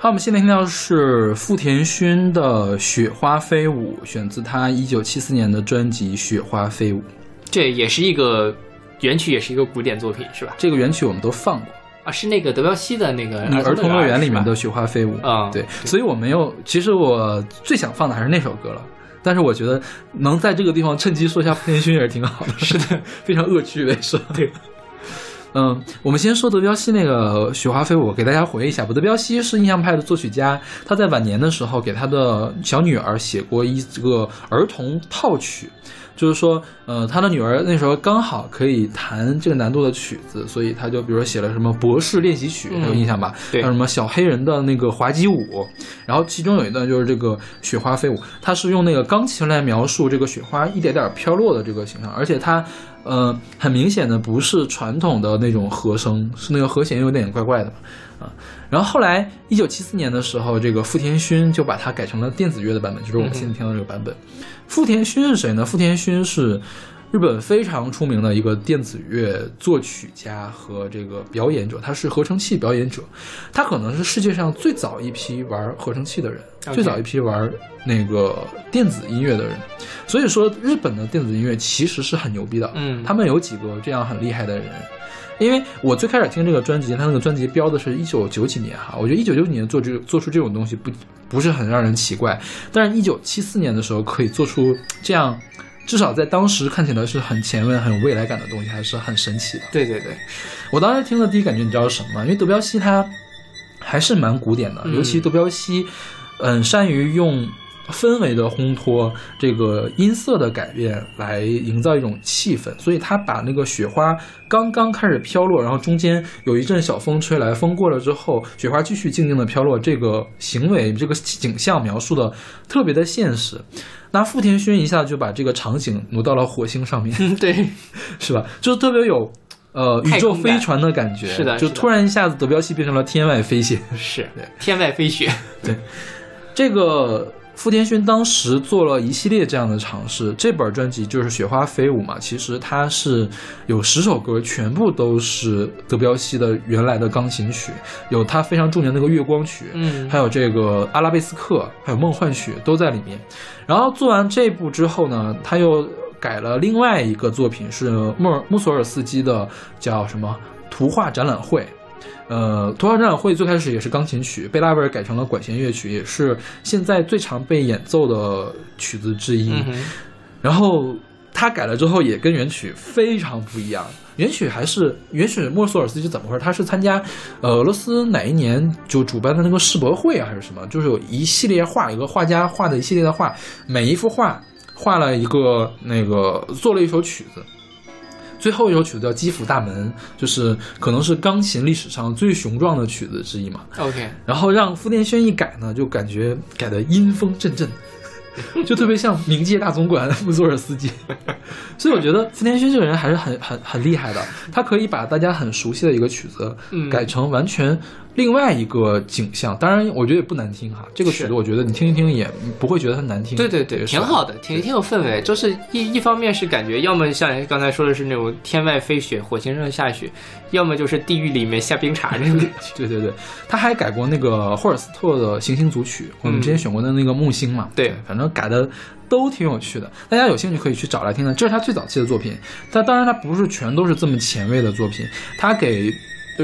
好，我们现在听到的是富田勋的《雪花飞舞》，选自他一九七四年的专辑《雪花飞舞》。这也是一个原曲，也是一个古典作品，是吧？这个原曲我们都放过，啊，是那个德彪西的那个嗯儿童乐园里面的《雪花飞舞》啊对，所以我没有。其实我最想放的还是那首歌了，但是我觉得能在这个地方趁机说一下富田勋也是挺好的。是的，*laughs* 非常恶趣味，是吧？对。嗯，我们先说德彪西那个《雪花飞舞》，给大家回忆一下吧。德彪西是印象派的作曲家，他在晚年的时候给他的小女儿写过一个儿童套曲，就是说，呃，他的女儿那时候刚好可以弹这个难度的曲子，所以他就比如说写了什么博士练习曲，有印象吧？对还有什么小黑人的那个滑稽舞，然后其中有一段就是这个雪花飞舞，他是用那个钢琴来描述这个雪花一点点飘落的这个形象，而且它。呃，很明显的不是传统的那种和声，是那个和弦有点怪怪的嘛，啊。然后后来一九七四年的时候，这个富田勋就把它改成了电子乐的版本，就是我们现在听到这个版本。富田勋是谁呢？富田勋是日本非常出名的一个电子乐作曲家和这个表演者，他是合成器表演者，他可能是世界上最早一批玩合成器的人最早一批玩那个电子音乐的人。所以说，日本的电子音乐其实是很牛逼的，嗯他们有几个这样很厉害的人。因为我最开始听这个专辑，他那个专辑标的是一九九几年哈，我觉得一九九几年做这做出这种东西不不是很让人奇怪，但是一九七四年的时候可以做出这样，至少在当时看起来是很前卫、很有未来感的东西，还是很神奇的。对对对，我当时听的第一感觉，你知道是什么吗？因为德彪西他还是蛮古典的，嗯尤其德彪西，嗯，善于用氛围的烘托，这个音色的改变来营造一种气氛，所以他把那个雪花刚刚开始飘落，然后中间有一阵小风吹来，风过了之后，雪花继续静静的飘落，这个行为、这个景象描述的特别的现实。那富田勋一下就把这个场景挪到了火星上面，*laughs* 嗯对，是吧？就是特别有呃宇宙飞船的感觉，是的就突然一下子德彪西变成了天外飞仙。是对天外飞雪，对这个富田勋当时做了一系列这样的尝试，这本专辑就是《雪花飞舞》嘛，其实它是有十首歌，全部都是德彪西的原来的钢琴曲，有他非常著名的那个月光曲，嗯还有这个阿拉贝斯克，还有梦幻曲都在里面。然后做完这部之后呢，他又改了另外一个作品，是穆尔穆索尔斯基的叫什么图画展览会。呃，图画展览会最开始也是钢琴曲，被拉贝尔改成了管弦乐曲，也是现在最常被演奏的曲子之一。嗯，然后他改了之后，也跟原曲非常不一样。原曲还是原曲莫索尔斯基怎么回事？他是参加呃俄罗斯哪一年就主办的那个世博会啊，还是什么？就是有一系列画，有个画家画的一系列的画，每一幅画画了一个那个做了一首曲子。最后一首曲子叫《基辅大门》，就是可能是钢琴历史上最雄壮的曲子之一嘛。OK，然后让富田轩一改呢，就感觉改的阴风阵阵，*laughs* 就特别像冥界大总管穆索尔斯基。*laughs* 所以我觉得福田轩这个人还是很很很厉害的，他可以把大家很熟悉的一个曲子嗯改成完全另外一个景象，当然我觉得也不难听哈。这个曲子我觉得你听一听也不会觉得它难听。对对对，挺好的，挺挺有氛围。就是一一方面是感觉，要么像刚才说的是那种天外飞雪，火星上下雪，要么就是地狱里面下冰碴那种感觉。对对对，他还改过那个霍尔斯特的《行星组曲》，我们之前选过的那个木星嘛。嗯对反正改的都挺有趣的，大家有兴趣可以去找来听听。这是他最早期的作品，但当然他不是全都是这么前卫的作品，他给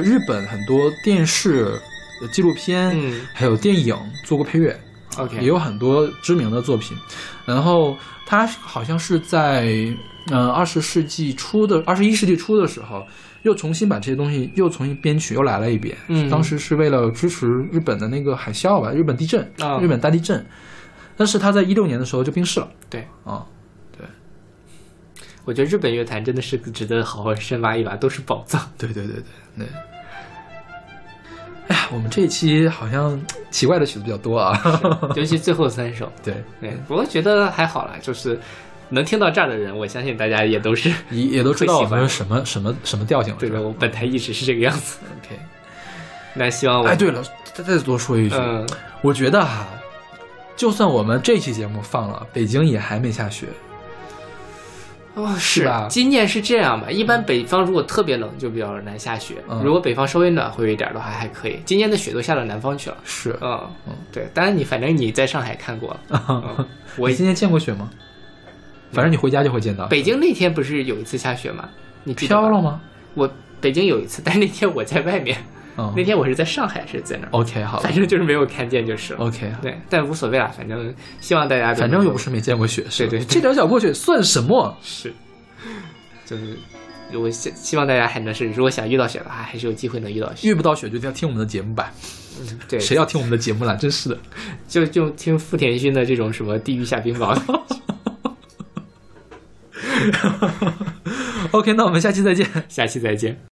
日本很多电视、呃纪录片、嗯还有电影做过配乐。OK 也有很多知名的作品。然后他好像是在嗯二十世纪初的二十一世纪初的时候，又重新把这些东西又重新编曲，又来了一遍。嗯当时是为了支持日本的那个海啸吧，日本地震，啊日本大地震。但是他在一六年的时候就病逝了对，啊。我觉得日本乐坛真的是值得好好深挖一挖，都是宝藏。对对对对对。哎呀，我们这一期好像奇怪的曲子比较多啊。尤其最后三首。*laughs* 对，对，不过觉得还好啦，就是能听到这儿的人，我相信大家也都是也也都知道我会喜欢们是什么什么什么调性了，对吧我本台一直是这个样子。？OK。那希望我哎，对了，再再多说一句，嗯，我觉得哈，就算我们这期节目放了，北京也还没下雪。哦，是啊今年是这样吧？一般北方如果特别冷，就比较难下雪；嗯如果北方稍微暖和一点的话，还可以。今年的雪都下到南方去了。是，嗯嗯对，当然你反正你在上海看过了，*laughs* 嗯我今年见过雪吗？反正你回家就会见到。北京那天不是有一次下雪吗？你飘了？吗？我北京有一次，但是那天我在外面，嗯，那天我是在上海，是在哪儿？OK 好了反正就是没有看见就是了。，OK，对，但无所谓啦，反正希望大家反正又不是没见过雪，是对对对这点小破雪算什么？是，*laughs* 就是我希希望大家还能是，如果想遇到雪的话，还是有机会能遇到雪。遇不到雪就要听我们的节目吧。嗯，对，谁要听我们的节目了？真是的。*laughs* 就就听富田勋的这种什么地狱下冰雹。*laughs* OK，那我们下期再见。下期再见。